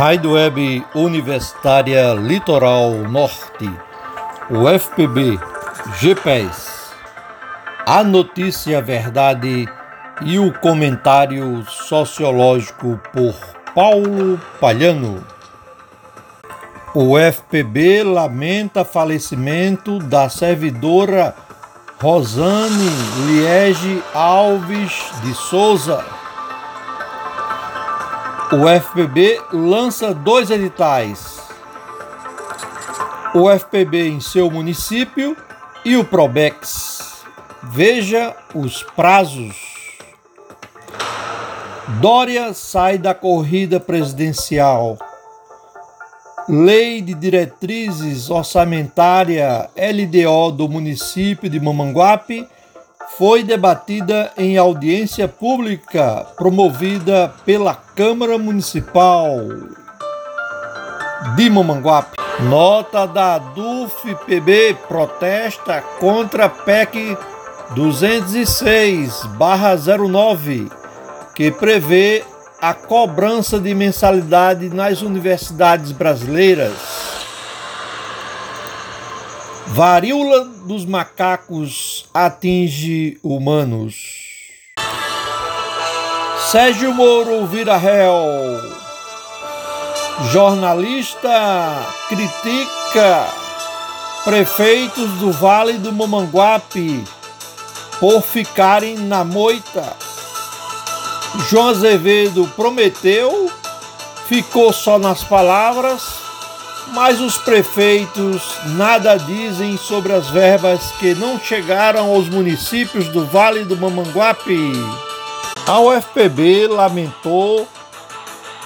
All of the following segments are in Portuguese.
Rádio Web Universitária Litoral Norte, UFPB, GPES. A notícia, verdade e o comentário sociológico por Paulo Palhano. O FPB lamenta falecimento da servidora Rosane Liege Alves de Souza o FPB lança dois editais. O FPB em seu município e o Probex. Veja os prazos. Dória sai da corrida presidencial. Lei de Diretrizes Orçamentária LDO do município de Mamanguape foi debatida em audiência pública promovida pela Câmara Municipal de Mamanguape. Nota da DUF-PB protesta contra a PEC 206-09, que prevê a cobrança de mensalidade nas universidades brasileiras. Varíola dos macacos atinge humanos. Sérgio Moro vira réu. Jornalista critica prefeitos do Vale do Mamanguape por ficarem na moita. João Azevedo prometeu, ficou só nas palavras mas os prefeitos nada dizem sobre as verbas que não chegaram aos municípios do Vale do Mamanguape. A UFPB lamentou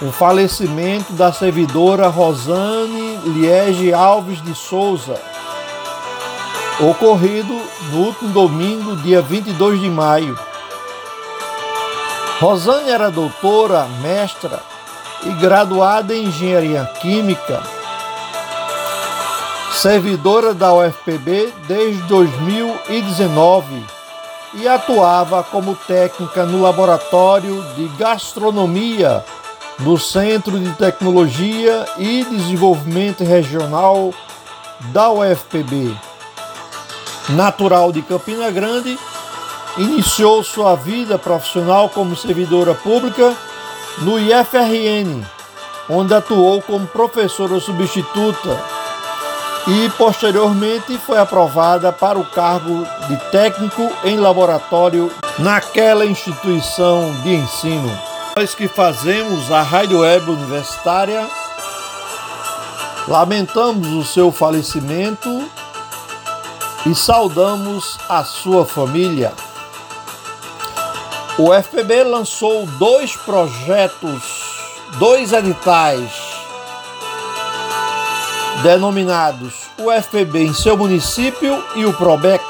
o falecimento da servidora Rosane Liege Alves de Souza, ocorrido no último domingo, dia 22 de maio. Rosane era doutora, mestra e graduada em engenharia química servidora da UFPB desde 2019 e atuava como técnica no laboratório de gastronomia no Centro de Tecnologia e Desenvolvimento Regional da UFPB. Natural de Campina Grande, iniciou sua vida profissional como servidora pública no IFRN, onde atuou como professora substituta e posteriormente foi aprovada para o cargo de técnico em laboratório naquela instituição de ensino. Nós que fazemos a Rádio Web Universitária lamentamos o seu falecimento e saudamos a sua família. O FPB lançou dois projetos, dois editais denominados o FPB em seu município e o Probex.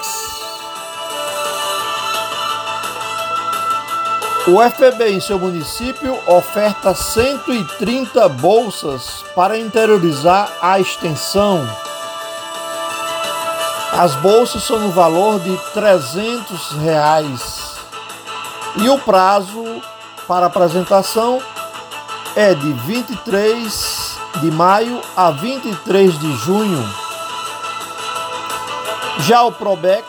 O FPB em seu município oferta 130 bolsas para interiorizar a extensão. As bolsas são no valor de 300 reais e o prazo para apresentação é de 23 de maio a 23 de junho. Já o Probex,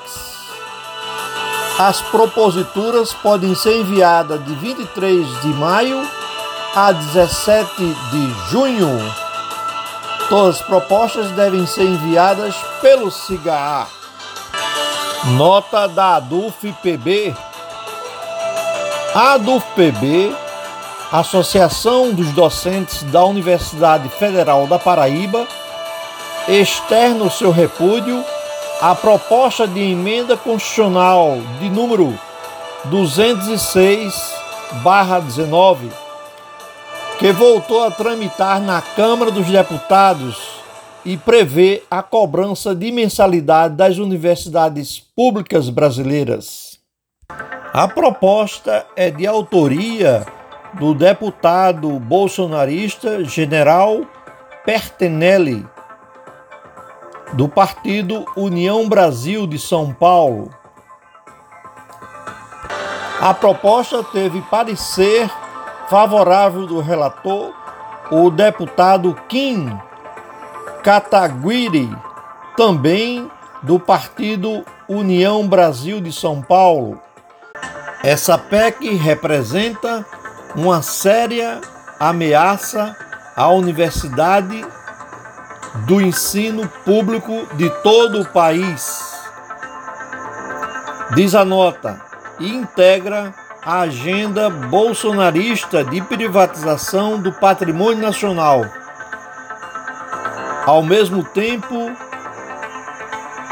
as proposituras podem ser enviadas de 23 de maio a 17 de junho. Todas as propostas devem ser enviadas pelo CIGA. Nota da ADUF-PB. A Associação dos Docentes da Universidade Federal da Paraíba externa o seu repúdio à proposta de emenda constitucional de número 206/19, que voltou a tramitar na Câmara dos Deputados e prevê a cobrança de mensalidade das universidades públicas brasileiras. A proposta é de autoria do deputado bolsonarista General Pertenelli, do Partido União Brasil de São Paulo. A proposta teve parecer favorável do relator o deputado Kim Kataguiri, também do Partido União Brasil de São Paulo. Essa PEC representa uma séria ameaça à universidade do ensino público de todo o país. Diz a nota e integra a agenda bolsonarista de privatização do patrimônio nacional. Ao mesmo tempo,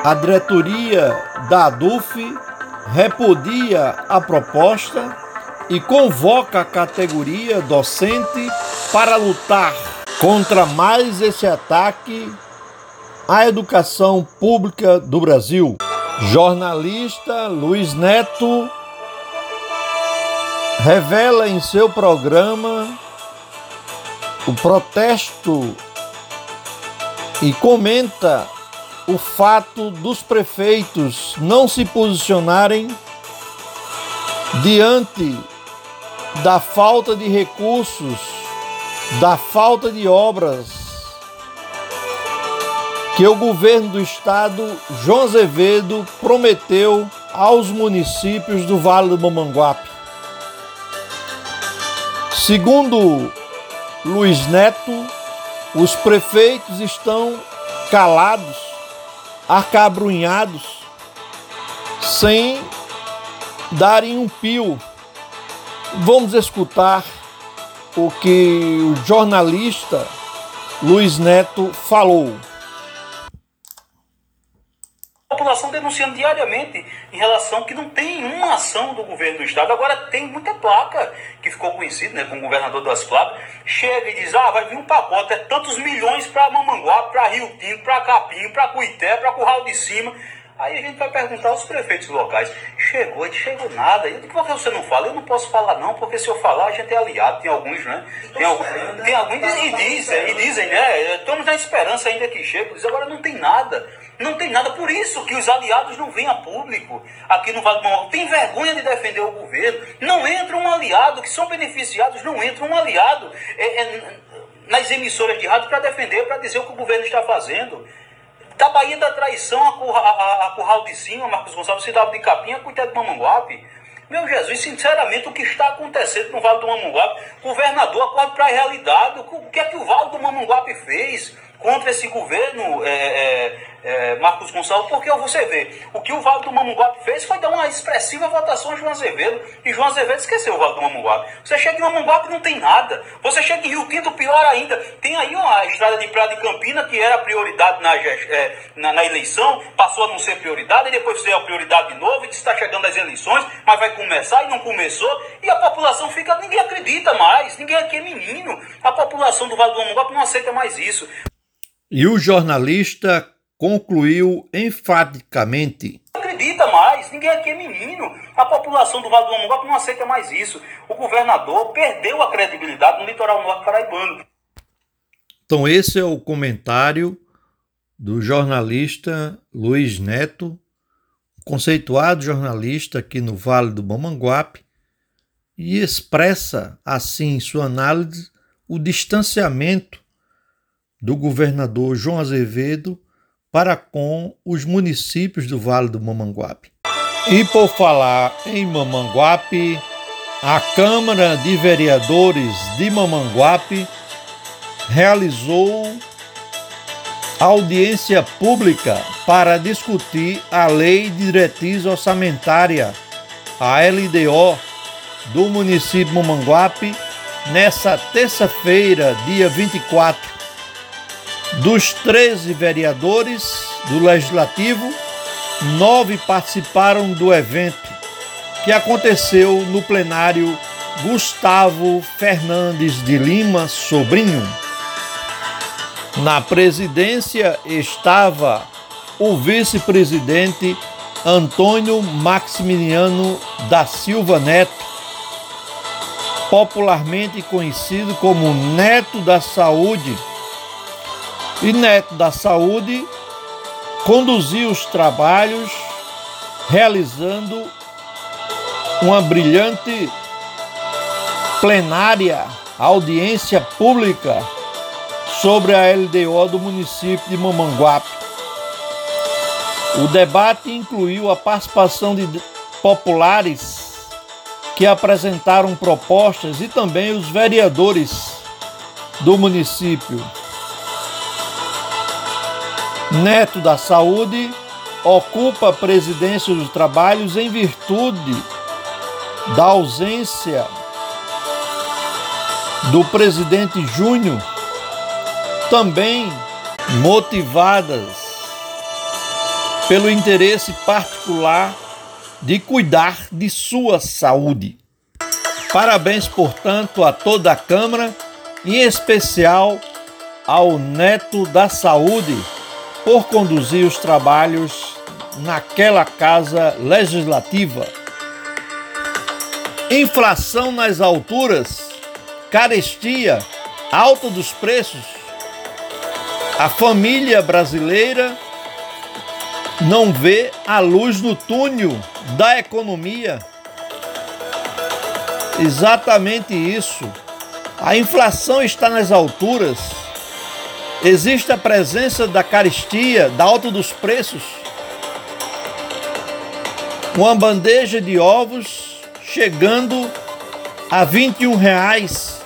a diretoria da ADUF repudia a proposta e convoca a categoria docente para lutar contra mais esse ataque à educação pública do Brasil. Jornalista Luiz Neto revela em seu programa o protesto e comenta o fato dos prefeitos não se posicionarem diante da falta de recursos, da falta de obras que o governo do estado, João Azevedo, prometeu aos municípios do Vale do Mamanguape. Segundo Luiz Neto, os prefeitos estão calados, acabrunhados, sem darem um pio. Vamos escutar o que o jornalista Luiz Neto falou população denunciando diariamente em relação que não tem uma ação do governo do estado. Agora tem muita placa que ficou conhecida, né, o governador das Flávio, chega e diz: "Ah, vai vir um pacote, é tantos milhões para Mamanguape, para Rio Tinto, para Capim, para Cuité, para Curral de Cima". Aí a gente vai perguntar aos prefeitos locais: chegou, e chegou nada. E por que você não fala? Eu não posso falar, não, porque se eu falar, a gente é aliado. Tem alguns, né? Tem, alguns, tem alguns e dizem, e dizem, né? Estamos na esperança ainda que chegue. Agora não tem nada. Não tem nada. Por isso que os aliados não vêm a público aqui no Vale do Manaus. Tem vergonha de defender o governo. Não entra um aliado, que são beneficiados, não entra um aliado é, é, nas emissoras de rádio para defender, para dizer o que o governo está fazendo. Da Bahia da Traição a, Curra, a, a Curral de Cima, Marcos Gonçalves, Cidade de Capinha, Cuité de Mamanguape. Meu Jesus, sinceramente, o que está acontecendo no Vale do Mamanguape? Governador, acorde para a realidade. O que é que o Vale do Mamanguape fez contra esse governo? É, é, é, Marcos Gonçalves, porque você vê, o que o Vale do Mamunguape fez foi dar uma expressiva votação a João Azevedo, e João Azevedo esqueceu o Vale do Mamunguape. Você chega em Mamunguape não tem nada. Você chega em Rio Tinto, pior ainda. Tem aí uma estrada de Praia de Campina, que era prioridade na, é, na, na, eleição, passou a não ser prioridade, e depois foi a prioridade de novo, e está chegando as eleições, mas vai começar e não começou, e a população fica, ninguém acredita mais, ninguém aqui é menino. A população do Vale do Mamunguape não aceita mais isso. E o jornalista concluiu enfaticamente. Não acredita mais, ninguém aqui é menino. A população do Vale do Amongope não aceita mais isso. O governador perdeu a credibilidade no litoral norte paraibano. Então, esse é o comentário do jornalista Luiz Neto, conceituado jornalista aqui no Vale do Mamanguape, e expressa assim em sua análise o distanciamento do governador João Azevedo para com os municípios do Vale do Mamanguape. E por falar em Mamanguape, a Câmara de Vereadores de Mamanguape realizou audiência pública para discutir a Lei de Diretriz Orçamentária, a LDO, do município Mamanguape, nessa terça-feira, dia 24 dos 13 vereadores do Legislativo, nove participaram do evento, que aconteceu no plenário Gustavo Fernandes de Lima Sobrinho. Na presidência estava o vice-presidente Antônio Maximiliano da Silva Neto, popularmente conhecido como Neto da Saúde e Neto da Saúde conduziu os trabalhos realizando uma brilhante plenária audiência pública sobre a LDO do município de Mamanguape. O debate incluiu a participação de populares que apresentaram propostas e também os vereadores do município. Neto da Saúde ocupa a presidência dos trabalhos em virtude da ausência do presidente Júnior, também motivadas pelo interesse particular de cuidar de sua saúde. Parabéns, portanto, a toda a Câmara, em especial ao Neto da Saúde, por conduzir os trabalhos naquela casa legislativa. Inflação nas alturas, carestia, alta dos preços. A família brasileira não vê a luz no túnel da economia. Exatamente isso. A inflação está nas alturas. Existe a presença da caristia, da alta dos preços. Uma bandeja de ovos chegando a 21 reais.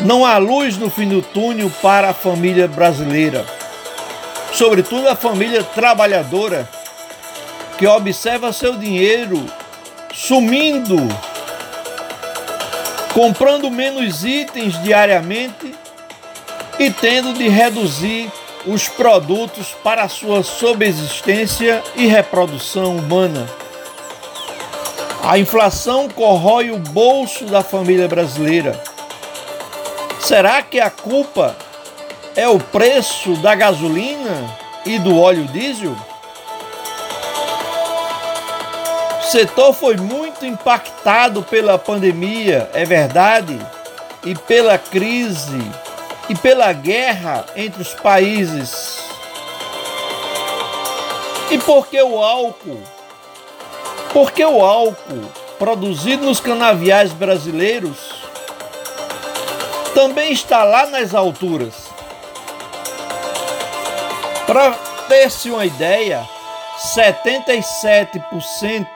Não há luz no fim do túnel para a família brasileira, sobretudo a família trabalhadora que observa seu dinheiro sumindo, comprando menos itens diariamente e tendo de reduzir os produtos para sua subsistência e reprodução humana. A inflação corrói o bolso da família brasileira. Será que a culpa é o preço da gasolina e do óleo diesel? O setor foi muito impactado pela pandemia, é verdade, e pela crise e pela guerra entre os países. E por que o álcool? Porque o álcool produzido nos canaviais brasileiros também está lá nas alturas. Para ter-se uma ideia, 77,7%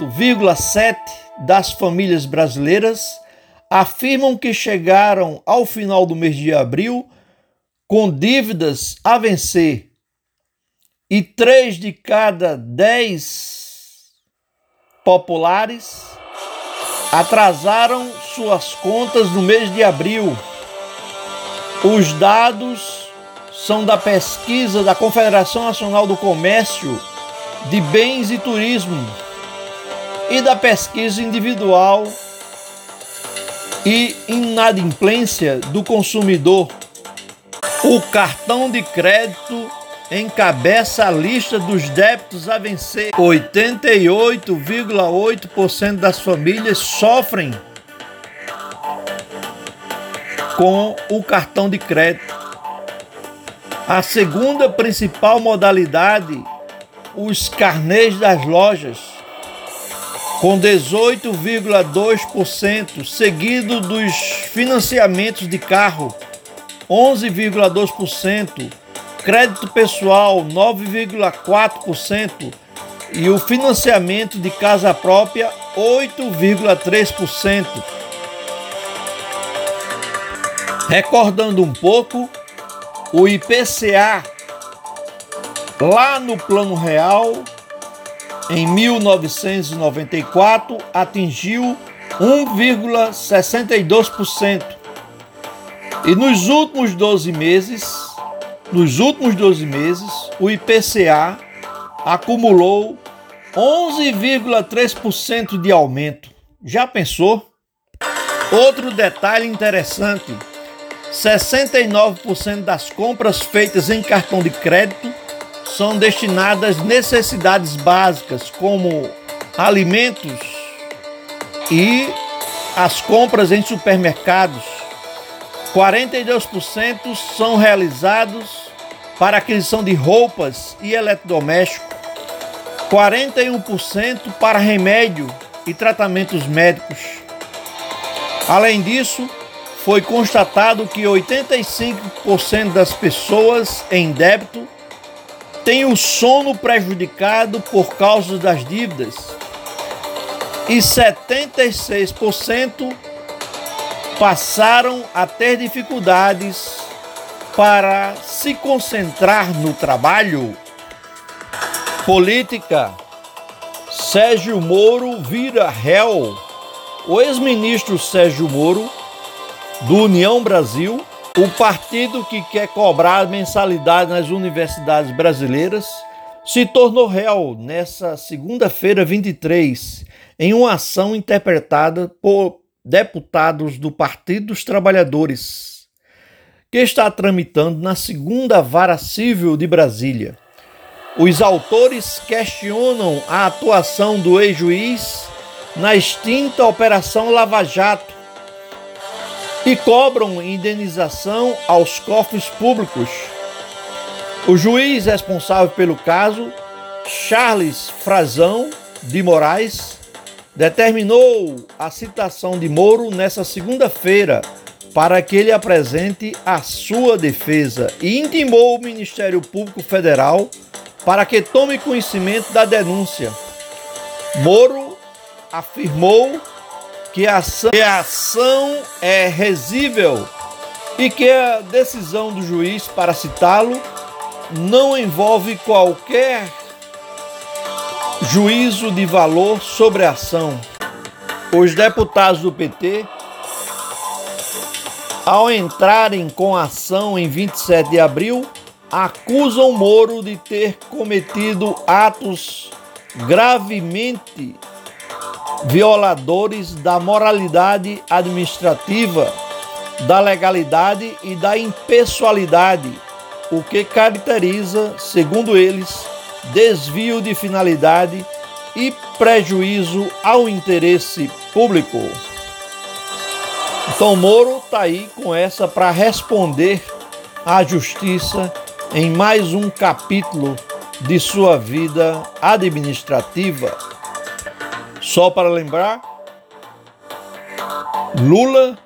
das famílias brasileiras afirmam que chegaram ao final do mês de abril com dívidas a vencer. E três de cada dez populares atrasaram suas contas no mês de abril. Os dados são da pesquisa da Confederação Nacional do Comércio de Bens e Turismo e da pesquisa individual e inadimplência do consumidor. O cartão de crédito encabeça a lista dos débitos a vencer. 88,8% das famílias sofrem com o cartão de crédito. A segunda principal modalidade os carnês das lojas, com 18,2%, seguido dos financiamentos de carro, 11,2%, crédito pessoal, 9,4% e o financiamento de casa própria, 8,3%. Recordando um pouco, o IPCA Lá no Plano Real, em 1994, atingiu 1,62%. E nos últimos 12 meses, nos últimos 12 meses, o IPCA acumulou 11,3% de aumento. Já pensou? Outro detalhe interessante: 69% das compras feitas em cartão de crédito são destinadas necessidades básicas como alimentos e as compras em supermercados. 42% são realizados para aquisição de roupas e eletrodomésticos. 41% para remédio e tratamentos médicos. Além disso, foi constatado que 85% das pessoas em débito têm o sono prejudicado por causa das dívidas e 76% passaram a ter dificuldades para se concentrar no trabalho. Política. Sérgio Moro vira réu. O ex-ministro Sérgio Moro, do União Brasil, o partido que quer cobrar mensalidade nas universidades brasileiras, se tornou réu nessa segunda-feira 23 em uma ação interpretada por deputados do Partido dos Trabalhadores, que está tramitando na segunda vara civil de Brasília. Os autores questionam a atuação do ex-juiz na extinta Operação Lava Jato e cobram indenização aos cofres públicos. O juiz responsável pelo caso, Charles Frazão de Moraes, determinou a citação de Moro nessa segunda-feira para que ele apresente a sua defesa e intimou o Ministério Público Federal para que tome conhecimento da denúncia. Moro afirmou que a ação, é resível e que a decisão do juiz para citá-lo não envolve qualquer juízo de valor sobre a ação. Os deputados do PT, ao entrarem com a ação em 27 de abril, acusam Moro de ter cometido atos gravemente violadores da moralidade administrativa, da legalidade e da impessoalidade, o que caracteriza, segundo eles, desvio de finalidade e prejuízo ao interesse público. Então Moro está aí com essa para responder à justiça em mais um capítulo de sua vida administrativa. Só para lembrar, Lula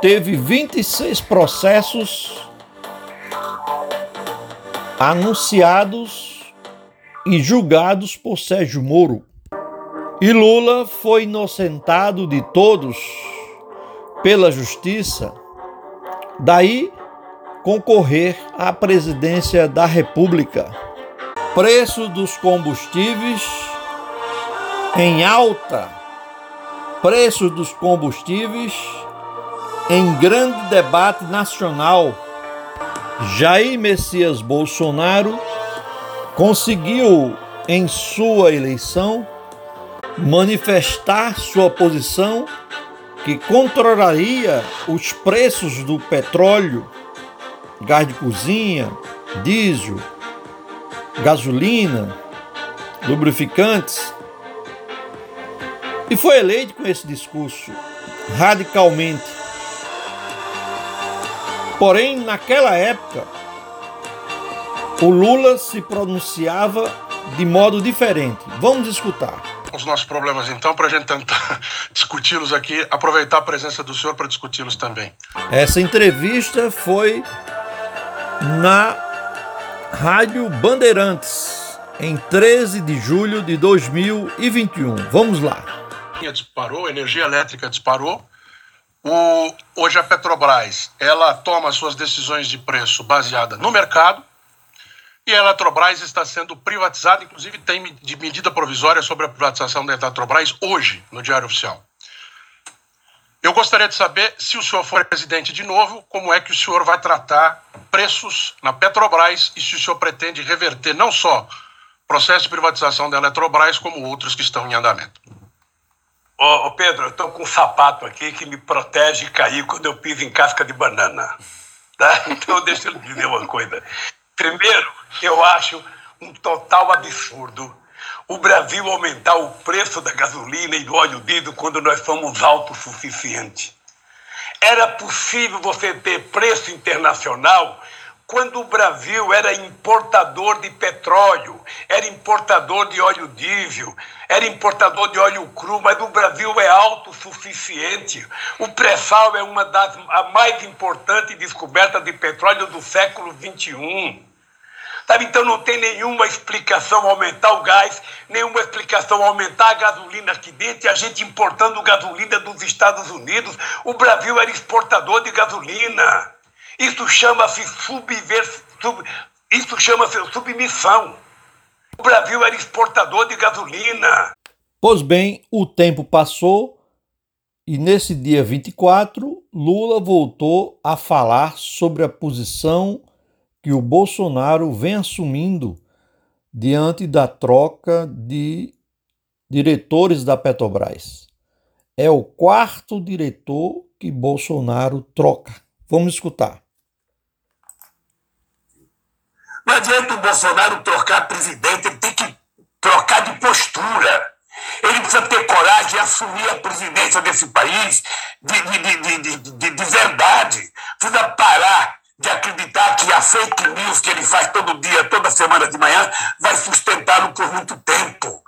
teve 26 processos anunciados e julgados por Sérgio Moro. E Lula foi inocentado de todos pela justiça, daí concorrer à presidência da República. Preço dos combustíveis em alta. Preço dos combustíveis em grande debate nacional. Jair Messias Bolsonaro conseguiu, em sua eleição, manifestar sua posição que controlaria os preços do petróleo, gás de cozinha, diesel, gasolina, lubrificantes. E foi eleito com esse discurso radicalmente. Porém, naquela época, o Lula se pronunciava de modo diferente. Vamos escutar. Os nossos problemas, então, para a gente tentar discuti-los aqui, aproveitar a presença do senhor para discuti-los também. Essa entrevista foi na Rádio Bandeirantes, em 13 de julho de 2021. Vamos lá. Disparou, a energia elétrica disparou. O, hoje a Petrobras ela toma suas decisões de preço baseada no mercado e a Eletrobras está sendo privatizada, inclusive tem de medida provisória sobre a privatização da Eletrobras hoje, no Diário Oficial. Eu gostaria de saber, se o senhor for presidente de novo, como é que o senhor vai tratar preços na Petrobras e se o senhor pretende reverter não só o processo de privatização da Eletrobras, como outros que estão em andamento. Ô, ô Pedro, eu estou com um sapato aqui que me protege cair quando eu piso em casca de banana. Tá? Então deixa eu dizer uma coisa. Primeiro, eu acho um total absurdo o Brasil aumentar o preço da gasolina e do óleo diesel quando nós somos autossuficientes. Era possível você ter preço internacional quando o Brasil era importador de petróleo, era importador de óleo diesel, era importador de óleo cru, mas o Brasil é autossuficiente. O pré-sal é uma das a mais importantes descobertas de petróleo do século XXI. Então não tem nenhuma explicação aumentar o gás, nenhuma explicação aumentar a gasolina aqui dentro, e a gente importando gasolina dos Estados Unidos. O Brasil era exportador de gasolina. Isso chama-se. Sub... Isso chama-se submissão. O Brasil era exportador de gasolina. Pois bem, o tempo passou e nesse dia 24, Lula voltou a falar sobre a posição que o Bolsonaro vem assumindo diante da troca de diretores da Petrobras. É o quarto diretor que Bolsonaro troca. Vamos escutar. Não adianta o Bolsonaro trocar presidente, ele tem que trocar de postura. Ele precisa ter coragem de assumir a presidência desse país de, de, de, de, de verdade. Precisa parar de acreditar que a fake news que ele faz todo dia, toda semana de manhã, vai sustentá-lo por muito tempo.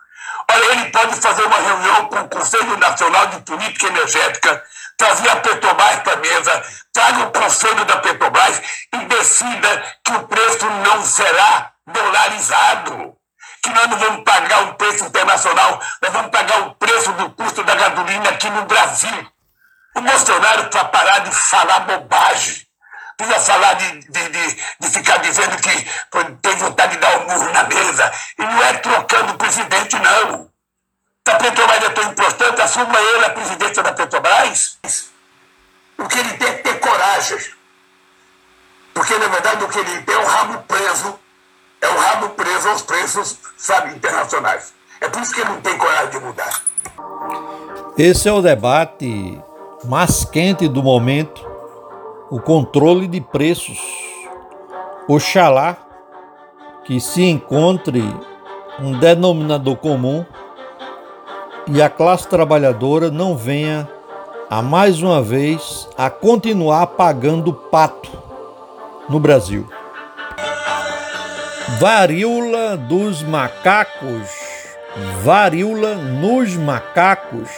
Olha, ele pode fazer uma reunião com o Conselho Nacional de Política Energética, trazer a Petrobras para a mesa, traga o Conselho da Petrobras e decida que o preço não será dolarizado. Que nós não vamos pagar o preço internacional, nós vamos pagar o preço do custo da gasolina aqui no Brasil. O Bolsonaro para parar de falar bobagem precisa falar de, de, de, de, ficar dizendo que tem vontade de dar um murro na mesa. E não é trocando o presidente, não. A Petrobras é tão importante, assuma ele a presidência da Petrobras. O que ele tem é que ter coragem. Porque, na verdade, o que ele tem é o rabo preso. É o rabo preso aos preços, sabe, internacionais. É por isso que ele não tem coragem de mudar. Esse é o debate mais quente do momento o controle de preços. Oxalá que se encontre um denominador comum e a classe trabalhadora não venha a mais uma vez a continuar pagando pato no Brasil. Varíola dos macacos, varíola nos macacos,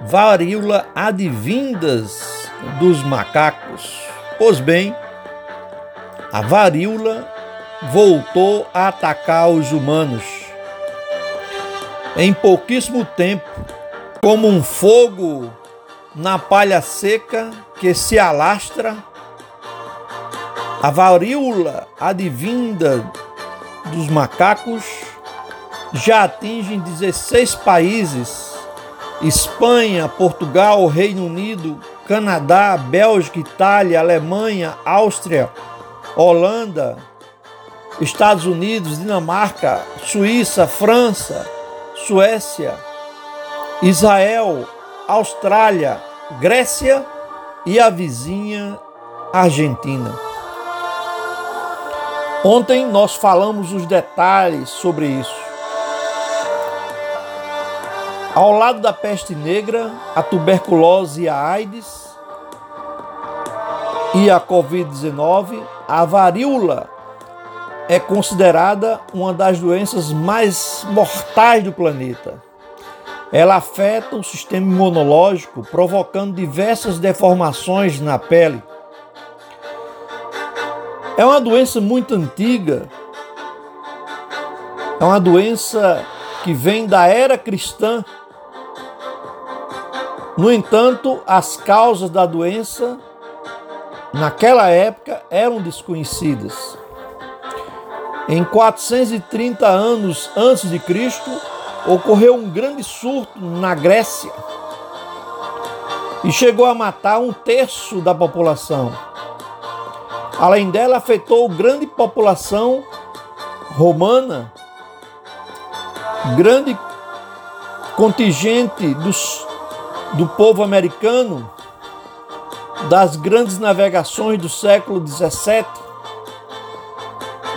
varíola advindas dos macacos. Pois bem, a varíola voltou a atacar os humanos. Em pouquíssimo tempo, como um fogo na palha seca que se alastra, a varíola advinda dos macacos já atinge 16 países: Espanha, Portugal, Reino Unido, Canadá, Bélgica, Itália, Alemanha, Áustria, Holanda, Estados Unidos, Dinamarca, Suíça, França, Suécia, Israel, Austrália, Grécia e a vizinha Argentina. Ontem nós falamos os detalhes sobre isso. Ao lado da peste negra, a tuberculose e a AIDS e a Covid-19, a varíola é considerada uma das doenças mais mortais do planeta. Ela afeta o sistema imunológico, provocando diversas deformações na pele. É uma doença muito antiga. É uma doença que vem da era cristã no entanto, as causas da doença naquela época eram desconhecidas. Em 430 anos antes de Cristo, ocorreu um grande surto na Grécia e chegou a matar um terço da população. Além dela, afetou grande população romana, grande contingente dos do povo americano, das grandes navegações do século XVII.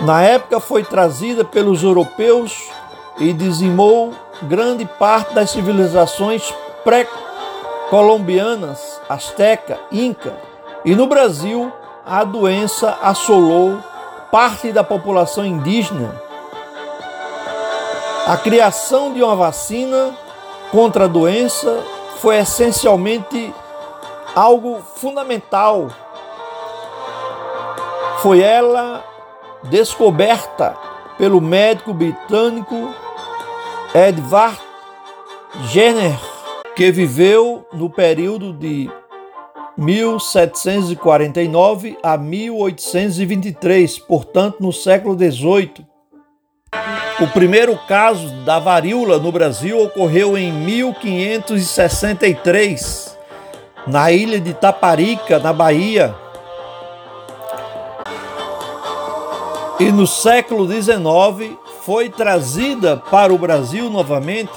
Na época foi trazida pelos europeus e dizimou grande parte das civilizações pré-colombianas, asteca, inca, e no Brasil a doença assolou parte da população indígena. A criação de uma vacina contra a doença foi essencialmente algo fundamental. Foi ela descoberta pelo médico britânico Edward Jenner, que viveu no período de 1749 a 1823, portanto, no século XVIII. O primeiro caso da varíola no Brasil ocorreu em 1563, na ilha de Taparica, na Bahia. E no século XIX foi trazida para o Brasil novamente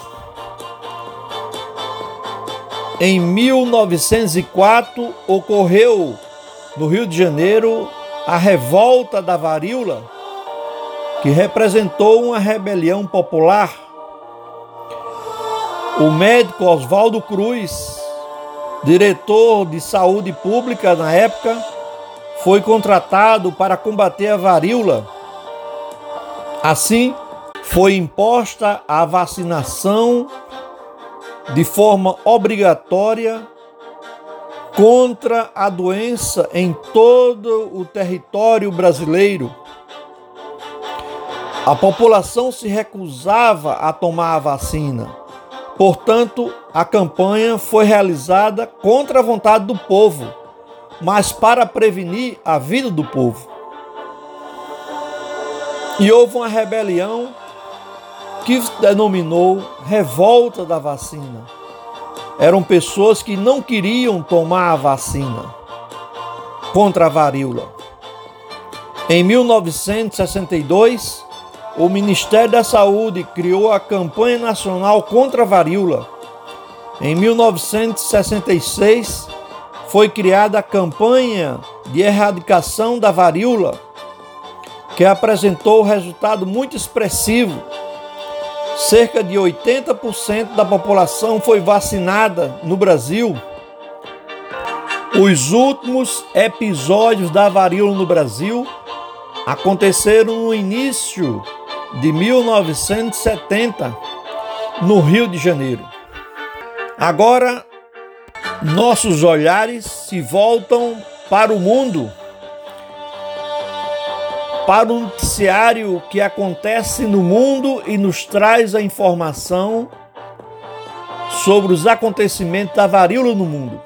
em 1904 ocorreu no Rio de Janeiro a revolta da varíola, que representou uma rebelião popular. O médico Oswaldo Cruz, diretor de saúde pública na época, foi contratado para combater a varíola. Assim, foi imposta a vacinação de forma obrigatória contra a doença em todo o território brasileiro. A população se recusava a tomar a vacina. Portanto, a campanha foi realizada contra a vontade do povo, mas para prevenir a vida do povo. E houve uma rebelião que denominou revolta da vacina. Eram pessoas que não queriam tomar a vacina contra a varíola. Em 1962, o Ministério da Saúde criou a campanha nacional contra a varíola. Em 1966, foi criada a campanha de erradicação da varíola, que apresentou resultado muito expressivo cerca de 80% da população foi vacinada no Brasil. Os últimos episódios da varíola no Brasil aconteceram no início de 1970, no Rio de Janeiro. Agora, nossos olhares se voltam para o mundo para o noticiário que acontece no mundo e nos traz a informação sobre os acontecimentos da varíola no mundo.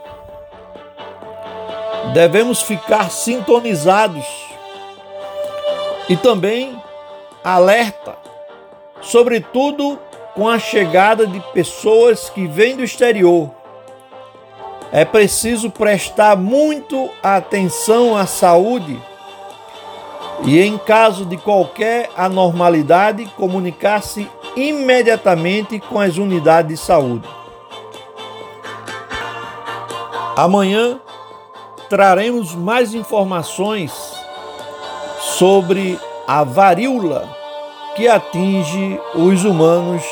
Devemos ficar sintonizados e também alerta, sobretudo com a chegada de pessoas que vêm do exterior. É preciso prestar muito atenção à saúde e, em caso de qualquer anormalidade, comunicar-se imediatamente com as unidades de saúde. Amanhã traremos mais informações sobre a varíola que atinge os humanos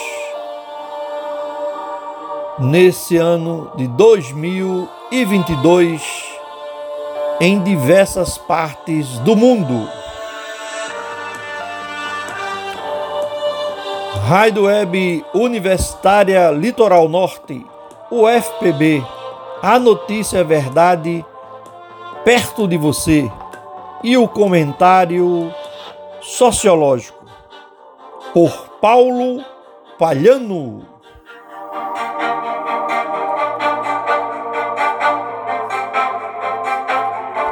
nesse ano de 2022 em diversas partes do mundo. Rádio Web Universitária Litoral Norte, UFPB, a notícia é verdade perto de você e o comentário sociológico por Paulo Palhano.